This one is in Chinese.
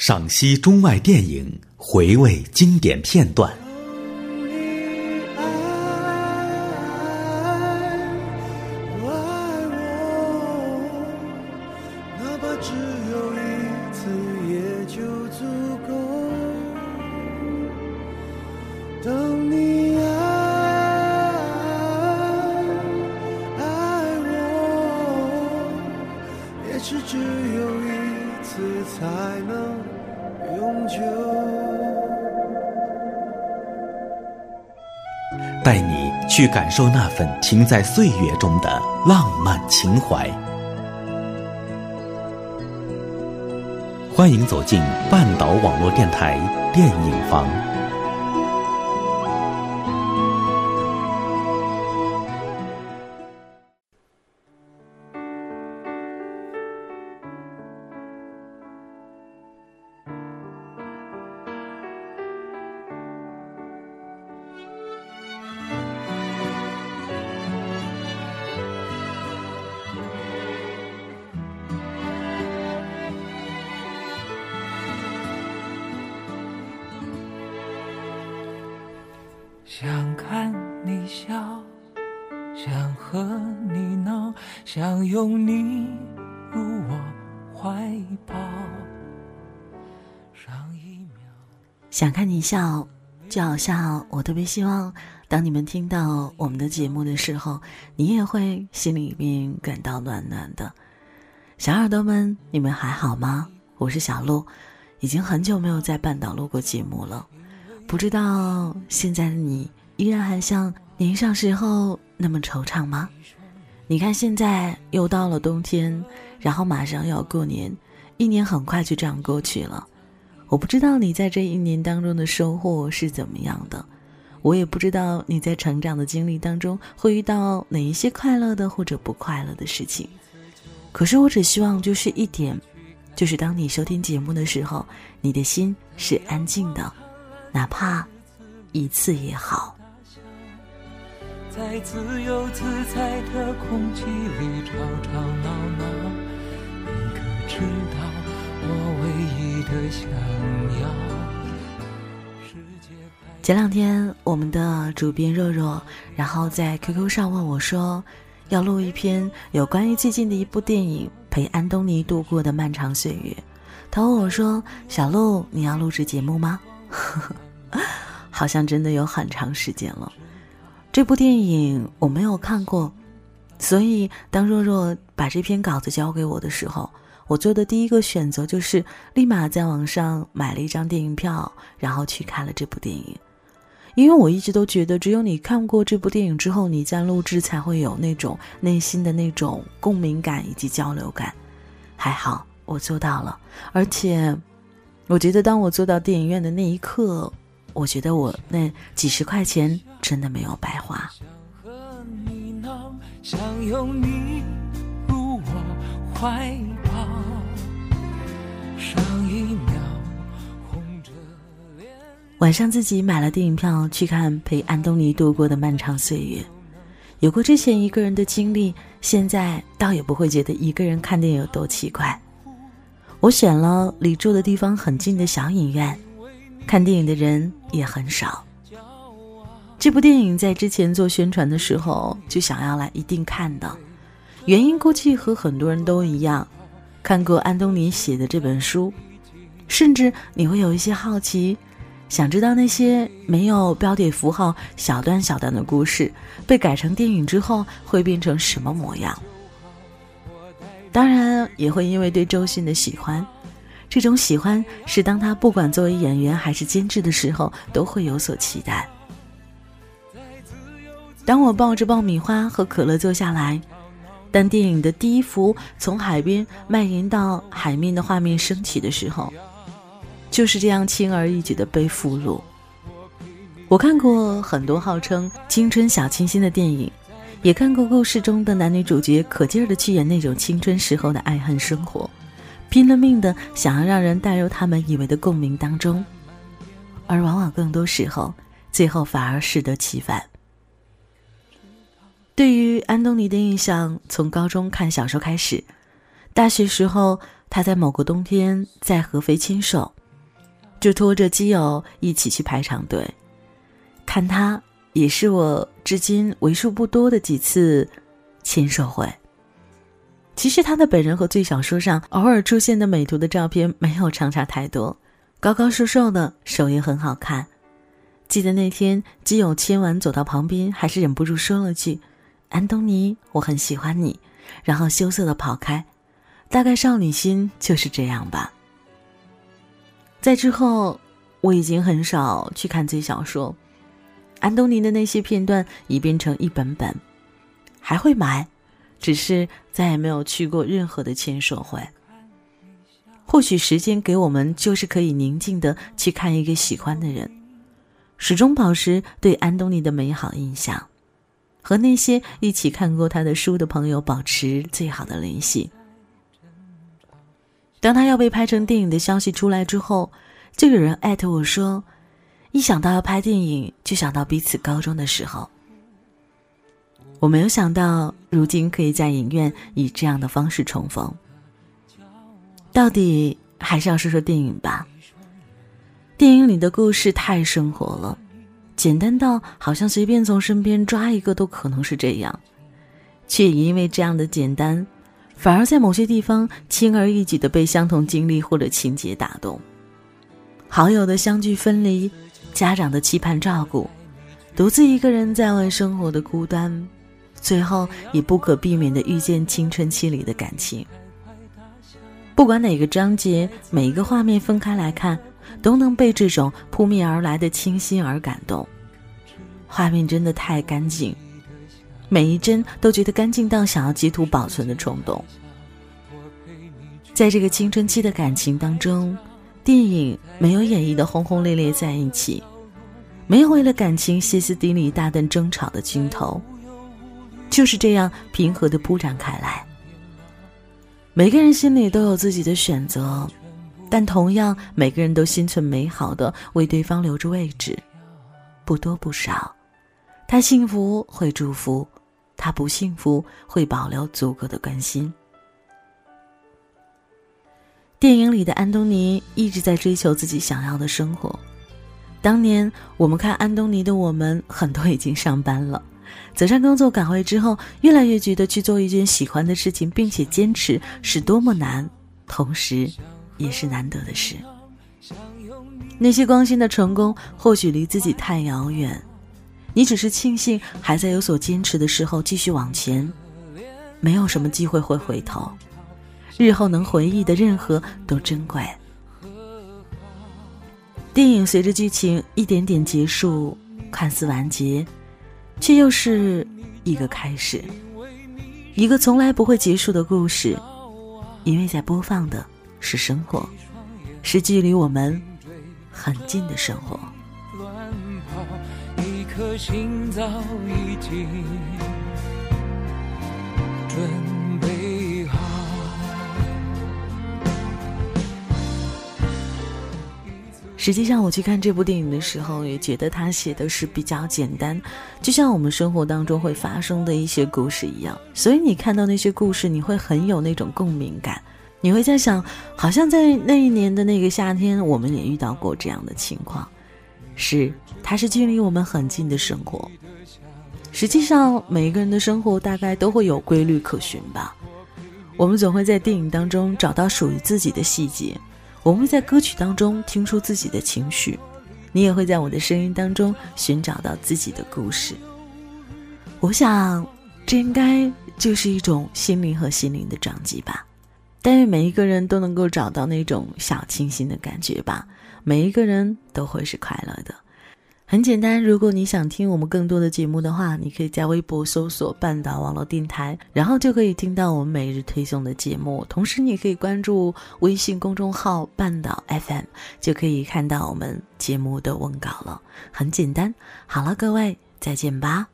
赏析中外电影，回味经典片段。等你爱爱我。哪怕只有一次，也就足够。等你爱爱我。也是只有一次才。带你去感受那份停在岁月中的浪漫情怀。欢迎走进半岛网络电台电影房。想看你笑，想和你闹，想拥你入我怀抱。上一秒，想看你笑，就好像我特别希望，当你们听到我们的节目的时候，你也会心里面感到暖暖的。小耳朵们，你们还好吗？我是小鹿，已经很久没有在半岛录过节目了。不知道现在的你依然还像年少时候那么惆怅吗？你看现在又到了冬天，然后马上要过年，一年很快就这样过去了。我不知道你在这一年当中的收获是怎么样的，我也不知道你在成长的经历当中会遇到哪一些快乐的或者不快乐的事情。可是我只希望就是一点，就是当你收听节目的时候，你的心是安静的。哪怕一次也好。在自由自在的空气里吵吵闹闹，你可知道我唯一的想要？前两天我们的主编若若，然后在 QQ 上问我说，要录一篇有关于最近的一部电影《陪安东尼度过的漫长岁月》。他问我说：“小鹿，你要录制节目吗？”呵 呵好像真的有很长时间了。这部电影我没有看过，所以当若若把这篇稿子交给我的时候，我做的第一个选择就是立马在网上买了一张电影票，然后去看了这部电影。因为我一直都觉得，只有你看过这部电影之后，你在录制才会有那种内心的那种共鸣感以及交流感。还好我做到了，而且。我觉得，当我坐到电影院的那一刻，我觉得我那几十块钱真的没有白花。晚上自己买了电影票去看陪安东尼度过的漫长岁月，有过之前一个人的经历，现在倒也不会觉得一个人看电影有多奇怪。我选了离住的地方很近的小影院，看电影的人也很少。这部电影在之前做宣传的时候就想要来一定看的，原因估计和很多人都一样，看过安东尼写的这本书，甚至你会有一些好奇，想知道那些没有标点符号、小段小段的故事被改成电影之后会变成什么模样。当然也会因为对周迅的喜欢，这种喜欢是当他不管作为演员还是监制的时候都会有所期待。当我抱着爆米花和可乐坐下来，当电影的第一幅从海边蔓延到海面的画面升起的时候，就是这样轻而易举的被俘虏。我看过很多号称青春小清新的电影。也看过故事中的男女主角可劲儿的去演那种青春时候的爱恨生活，拼了命的想要让人带入他们以为的共鸣当中，而往往更多时候，最后反而适得其反。对于安东尼的印象，从高中看小说开始，大学时候他在某个冬天在合肥亲手，就拖着基友一起去排长队。看他，也是我至今为数不多的几次牵手会。其实他的本人和最小说上偶尔出现的美图的照片没有相差太多，高高瘦瘦的，手也很好看。记得那天基友签完走到旁边，还是忍不住说了句：“安东尼，我很喜欢你。”然后羞涩的跑开。大概少女心就是这样吧。在之后，我已经很少去看这小说，安东尼的那些片段已变成一本本，还会买，只是再也没有去过任何的签售会。或许时间给我们就是可以宁静的去看一个喜欢的人，始终保持对安东尼的美好印象，和那些一起看过他的书的朋友保持最好的联系。当他要被拍成电影的消息出来之后，就有人艾特我说：“一想到要拍电影，就想到彼此高中的时候。”我没有想到，如今可以在影院以这样的方式重逢。到底还是要说说电影吧。电影里的故事太生活了，简单到好像随便从身边抓一个都可能是这样，却也因为这样的简单。反而在某些地方轻而易举的被相同经历或者情节打动，好友的相聚分离，家长的期盼照顾，独自一个人在外生活的孤单，最后也不可避免的遇见青春期里的感情。不管哪个章节，每一个画面分开来看，都能被这种扑面而来的清新而感动。画面真的太干净。每一帧都觉得干净到想要截图保存的冲动。在这个青春期的感情当中，电影没有演绎的轰轰烈烈在一起，没有为了感情歇斯底里大段争吵的镜头，就是这样平和的铺展开来。每个人心里都有自己的选择，但同样每个人都心存美好的为对方留着位置，不多不少。他幸福会祝福。他不幸福，会保留足够的关心。电影里的安东尼一直在追求自己想要的生活。当年我们看安东尼的我们，很多已经上班了，走上工作岗位之后，越来越觉得去做一件喜欢的事情，并且坚持是多么难，同时也是难得的事。那些光鲜的成功，或许离自己太遥远。你只是庆幸还在有所坚持的时候继续往前，没有什么机会会回头，日后能回忆的任何都珍贵。电影随着剧情一点点结束，看似完结，却又是一个开始，一个从来不会结束的故事，因为在播放的是生活，是距离我们很近的生活一。颗心早已经实际上，我去看这部电影的时候，也觉得他写的是比较简单，就像我们生活当中会发生的一些故事一样。所以你看到那些故事，你会很有那种共鸣感，你会在想，好像在那一年的那个夏天，我们也遇到过这样的情况。是，它是距离我们很近的生活。实际上，每一个人的生活大概都会有规律可循吧。我们总会在电影当中找到属于自己的细节，我会在歌曲当中听出自己的情绪，你也会在我的声音当中寻找到自己的故事。我想，这应该就是一种心灵和心灵的撞击吧。但愿每一个人都能够找到那种小清新的感觉吧。每一个人都会是快乐的，很简单。如果你想听我们更多的节目的话，你可以在微博搜索“半岛网络电台”，然后就可以听到我们每日推送的节目。同时，你可以关注微信公众号“半岛 FM”，就可以看到我们节目的文稿了。很简单。好了，各位，再见吧。